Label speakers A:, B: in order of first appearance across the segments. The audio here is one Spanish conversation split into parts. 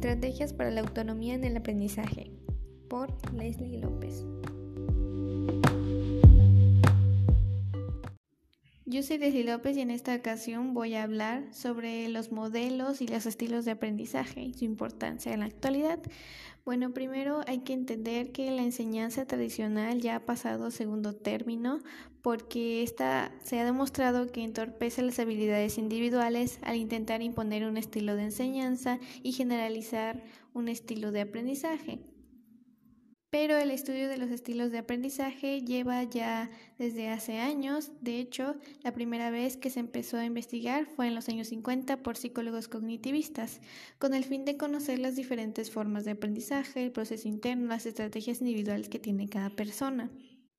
A: Estrategias para la autonomía en el aprendizaje por Leslie López. Yo soy Leslie López y en esta ocasión voy a hablar sobre los modelos y los estilos de aprendizaje y su importancia en la actualidad. Bueno, primero hay que entender que la enseñanza tradicional ya ha pasado segundo término porque esta se ha demostrado que entorpece las habilidades individuales al intentar imponer un estilo de enseñanza y generalizar un estilo de aprendizaje. Pero el estudio de los estilos de aprendizaje lleva ya desde hace años. De hecho, la primera vez que se empezó a investigar fue en los años 50 por psicólogos cognitivistas, con el fin de conocer las diferentes formas de aprendizaje, el proceso interno, las estrategias individuales que tiene cada persona.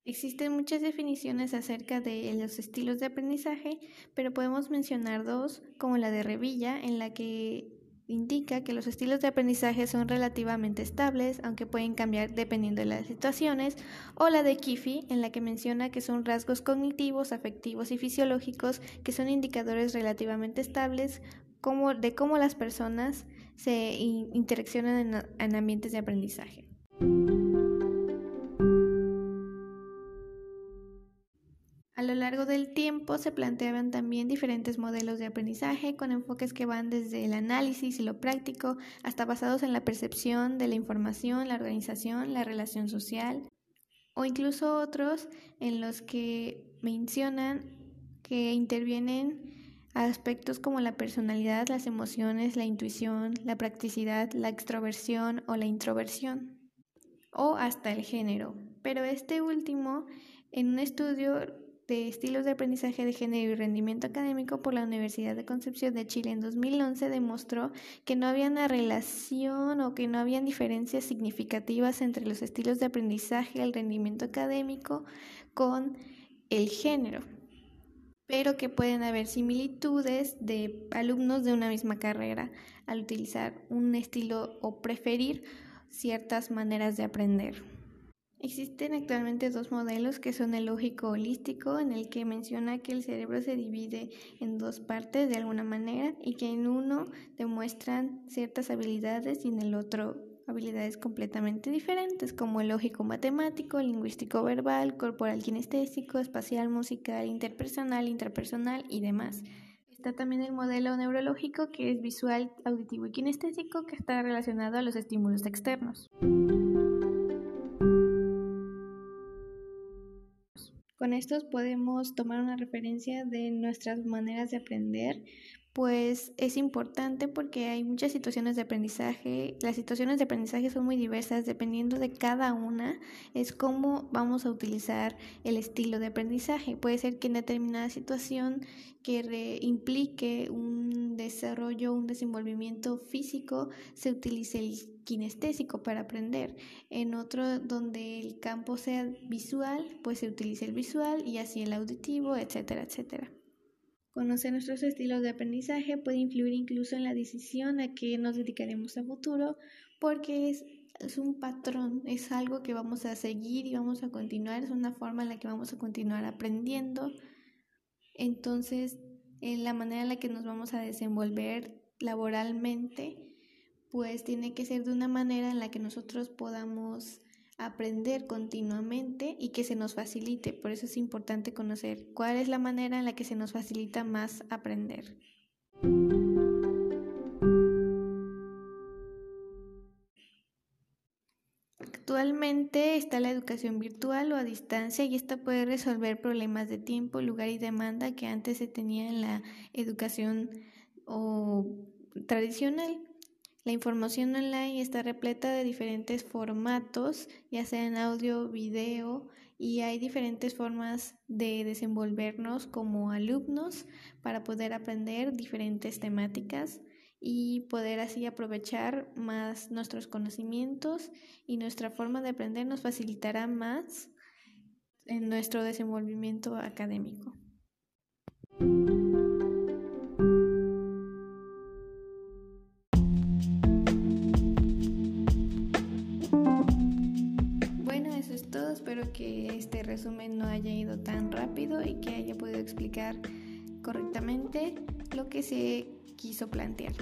A: Existen muchas definiciones acerca de los estilos de aprendizaje, pero podemos mencionar dos, como la de Revilla, en la que indica que los estilos de aprendizaje son relativamente estables, aunque pueden cambiar dependiendo de las situaciones, o la de Kiffy, en la que menciona que son rasgos cognitivos, afectivos y fisiológicos que son indicadores relativamente estables como, de cómo las personas se interaccionan en ambientes de aprendizaje. A lo largo del tiempo se planteaban también diferentes modelos de aprendizaje con enfoques que van desde el análisis y lo práctico hasta basados en la percepción de la información, la organización, la relación social o incluso otros en los que mencionan que intervienen aspectos como la personalidad, las emociones, la intuición, la practicidad, la extroversión o la introversión o hasta el género. Pero este último, en un estudio de estilos de aprendizaje de género y rendimiento académico por la Universidad de Concepción de Chile en 2011 demostró que no había una relación o que no habían diferencias significativas entre los estilos de aprendizaje el rendimiento académico con el género, pero que pueden haber similitudes de alumnos de una misma carrera al utilizar un estilo o preferir ciertas maneras de aprender. Existen actualmente dos modelos que son el lógico holístico, en el que menciona que el cerebro se divide en dos partes de alguna manera y que en uno demuestran ciertas habilidades y en el otro habilidades completamente diferentes, como el lógico matemático, lingüístico verbal, corporal kinestésico, espacial musical, interpersonal, interpersonal y demás. Está también el modelo neurológico que es visual, auditivo y kinestésico que está relacionado a los estímulos externos. Con estos podemos tomar una referencia de nuestras maneras de aprender, pues es importante porque hay muchas situaciones de aprendizaje. Las situaciones de aprendizaje son muy diversas, dependiendo de cada una, es cómo vamos a utilizar el estilo de aprendizaje. Puede ser que en determinada situación que implique un desarrollo, un desenvolvimiento físico, se utilice el kinestésico para aprender. En otro donde el campo sea visual, pues se utilice el visual y así el auditivo, etcétera, etcétera. Conocer nuestros estilos de aprendizaje puede influir incluso en la decisión a que nos dedicaremos a futuro porque es, es, un patrón, es algo que vamos a seguir y vamos a continuar, es una forma en la que vamos a continuar aprendiendo. Entonces, en la manera en la que nos vamos a desenvolver laboralmente, pues tiene que ser de una manera en la que nosotros podamos aprender continuamente y que se nos facilite. Por eso es importante conocer cuál es la manera en la que se nos facilita más aprender. Actualmente está la educación virtual o a distancia y esta puede resolver problemas de tiempo, lugar y demanda que antes se tenía en la educación tradicional. La información online está repleta de diferentes formatos, ya sea en audio, video, y hay diferentes formas de desenvolvernos como alumnos para poder aprender diferentes temáticas y poder así aprovechar más nuestros conocimientos y nuestra forma de aprender nos facilitará más en nuestro desenvolvimiento académico. Resumen no haya ido tan rápido y que haya podido explicar correctamente lo que se quiso plantear.